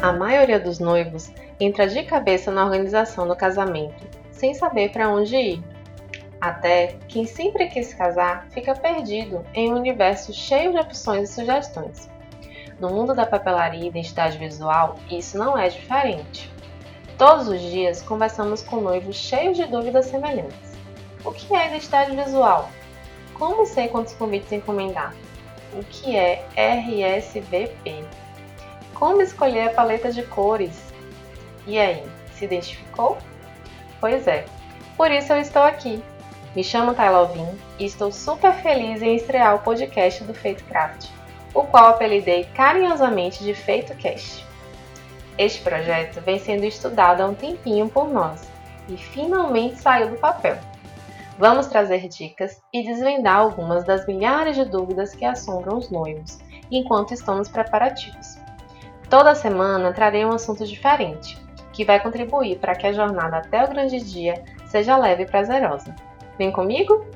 A maioria dos noivos entra de cabeça na organização do casamento, sem saber para onde ir. Até quem sempre quis casar fica perdido em um universo cheio de opções e sugestões. No mundo da papelaria e identidade visual, isso não é diferente. Todos os dias conversamos com noivos cheios de dúvidas semelhantes. O que é identidade visual? Como sei quantos convites encomendar? O que é RSVP? Como escolher a paleta de cores? E aí, se identificou? Pois é, por isso eu estou aqui. Me chamo Tayla Alvin e estou super feliz em estrear o podcast do Feito Craft, o qual apelidei carinhosamente de Feito Cast. Este projeto vem sendo estudado há um tempinho por nós e finalmente saiu do papel. Vamos trazer dicas e desvendar algumas das milhares de dúvidas que assombram os noivos enquanto estamos preparativos. Toda semana trarei um assunto diferente, que vai contribuir para que a jornada até o grande dia seja leve e prazerosa. Vem comigo?